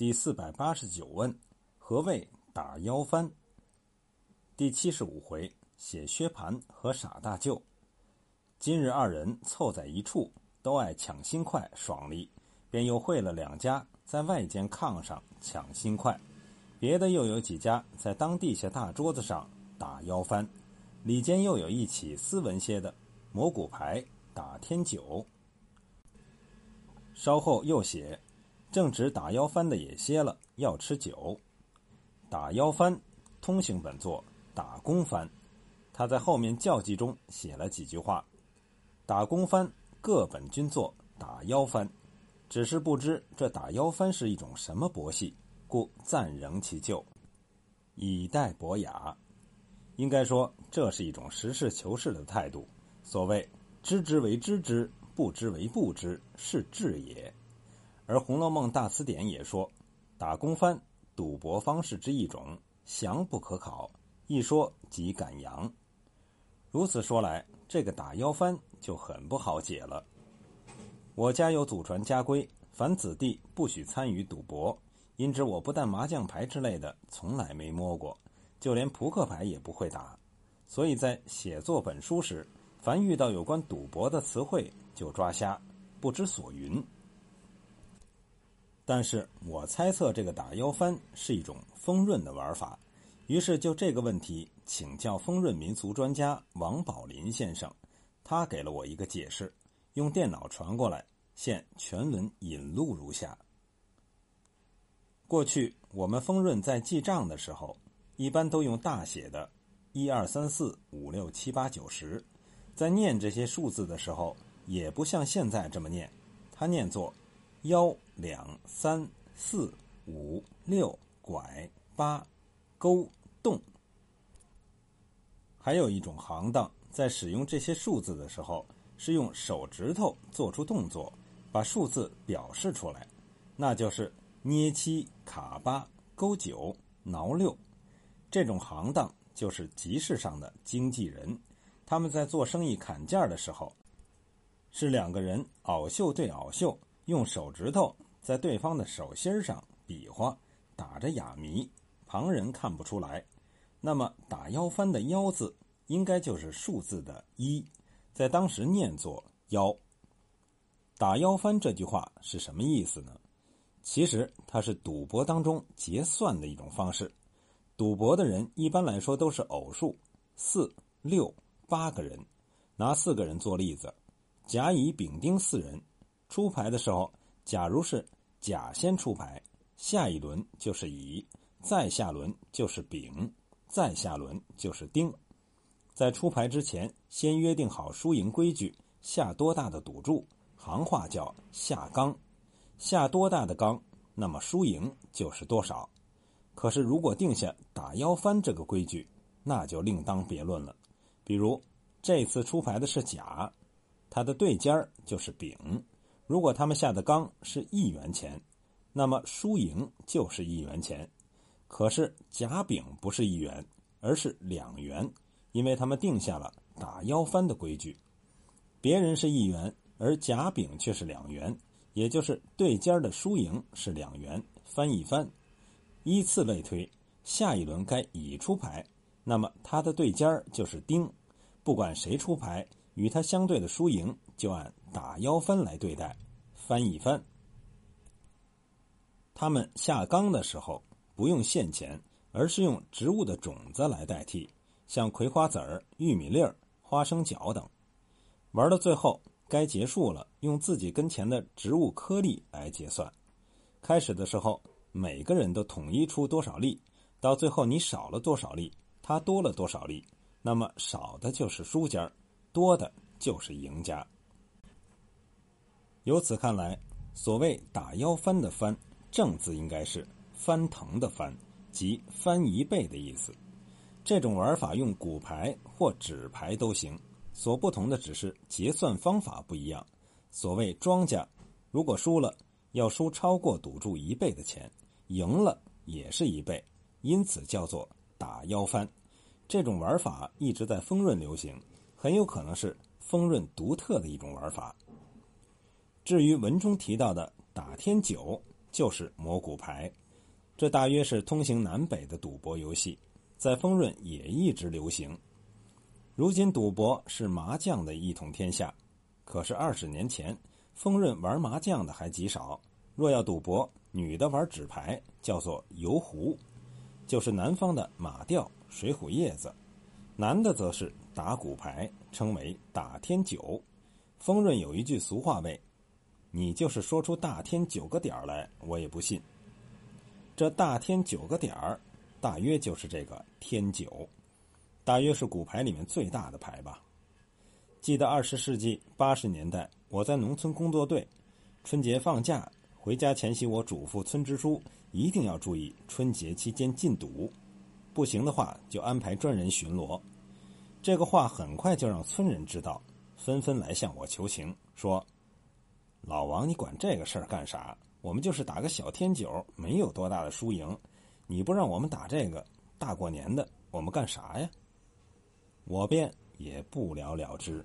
第四百八十九问：何谓打腰翻？第七十五回写薛蟠和傻大舅。今日二人凑在一处，都爱抢新快爽利，便又会了两家在外间炕上抢新快，别的又有几家在当地下大桌子上打腰翻，里间又有一起斯文些的磨骨牌打天九。稍后又写。正值打腰翻的也歇了，要吃酒。打腰翻，通行本作打工翻。他在后面教记中写了几句话：打工翻各本均作打腰翻，只是不知这打腰翻是一种什么博戏，故暂仍其旧，以待博雅。应该说，这是一种实事求是的态度。所谓知之为知之，不知为不知，是智也。而《红楼梦》大词典也说，打工番赌博方式之一种，详不可考。一说即敢扬。如此说来，这个打腰翻就很不好解了。我家有祖传家规，凡子弟不许参与赌博。因之，我不但麻将牌之类的从来没摸过，就连扑克牌也不会打。所以在写作本书时，凡遇到有关赌博的词汇，就抓瞎，不知所云。但是我猜测这个打腰翻是一种丰润的玩法，于是就这个问题请教丰润民俗专家王宝林先生，他给了我一个解释，用电脑传过来，现全文引录如下：过去我们丰润在记账的时候，一般都用大写的，一二三四五六七八九十，在念这些数字的时候，也不像现在这么念，他念作。幺两三四五六拐八勾动，还有一种行当，在使用这些数字的时候，是用手指头做出动作，把数字表示出来，那就是捏七、卡八、勾九、挠六。这种行当就是集市上的经纪人，他们在做生意砍价的时候，是两个人袄袖对袄袖。用手指头在对方的手心上比划，打着哑谜，旁人看不出来。那么打腰翻的“腰”字，应该就是数字的一，在当时念作“腰”。打腰翻这句话是什么意思呢？其实它是赌博当中结算的一种方式。赌博的人一般来说都是偶数，四、六、八个人。拿四个人做例子，甲、乙、丙、丁四人。出牌的时候，假如是甲先出牌，下一轮就是乙，再下轮就是丙，再下轮就是丁。在出牌之前，先约定好输赢规矩，下多大的赌注，行话叫下缸，下多大的缸，那么输赢就是多少。可是如果定下打腰翻这个规矩，那就另当别论了。比如这次出牌的是甲，他的对尖儿就是丙。如果他们下的缸是一元钱，那么输赢就是一元钱。可是甲丙不是一元，而是两元，因为他们定下了打腰翻的规矩。别人是一元，而甲丙却是两元，也就是对尖的输赢是两元，翻一番。依次类推，下一轮该乙出牌，那么他的对尖就是丁，不管谁出牌，与他相对的输赢就按。打腰翻来对待，翻一翻。他们下缸的时候不用现钱，而是用植物的种子来代替，像葵花籽儿、玉米粒儿、花生角等。玩到最后该结束了，用自己跟前的植物颗粒来结算。开始的时候每个人都统一出多少粒，到最后你少了多少粒，他多了多少粒，那么少的就是输家，多的就是赢家。由此看来，所谓打腰翻的“翻”正字应该是翻腾的“翻”，即翻一倍的意思。这种玩法用骨牌或纸牌都行，所不同的只是结算方法不一样。所谓庄家，如果输了，要输超过赌注一倍的钱；赢了也是一倍，因此叫做打腰翻。这种玩法一直在丰润流行，很有可能是丰润独特的一种玩法。至于文中提到的打天九，就是摸骨牌，这大约是通行南北的赌博游戏，在丰润也一直流行。如今赌博是麻将的一统天下，可是二十年前，丰润玩麻将的还极少。若要赌博，女的玩纸牌，叫做游胡，就是南方的马吊、水浒叶子；男的则是打骨牌，称为打天九。丰润有一句俗话为。你就是说出大天九个点儿来，我也不信。这大天九个点儿，大约就是这个天九，大约是骨牌里面最大的牌吧。记得二十世纪八十年代，我在农村工作队，春节放假回家前夕，我嘱咐村支书一定要注意春节期间禁赌，不行的话就安排专人巡逻。这个话很快就让村人知道，纷纷来向我求情，说。老王，你管这个事儿干啥？我们就是打个小天九，没有多大的输赢。你不让我们打这个，大过年的，我们干啥呀？我便也不了了之。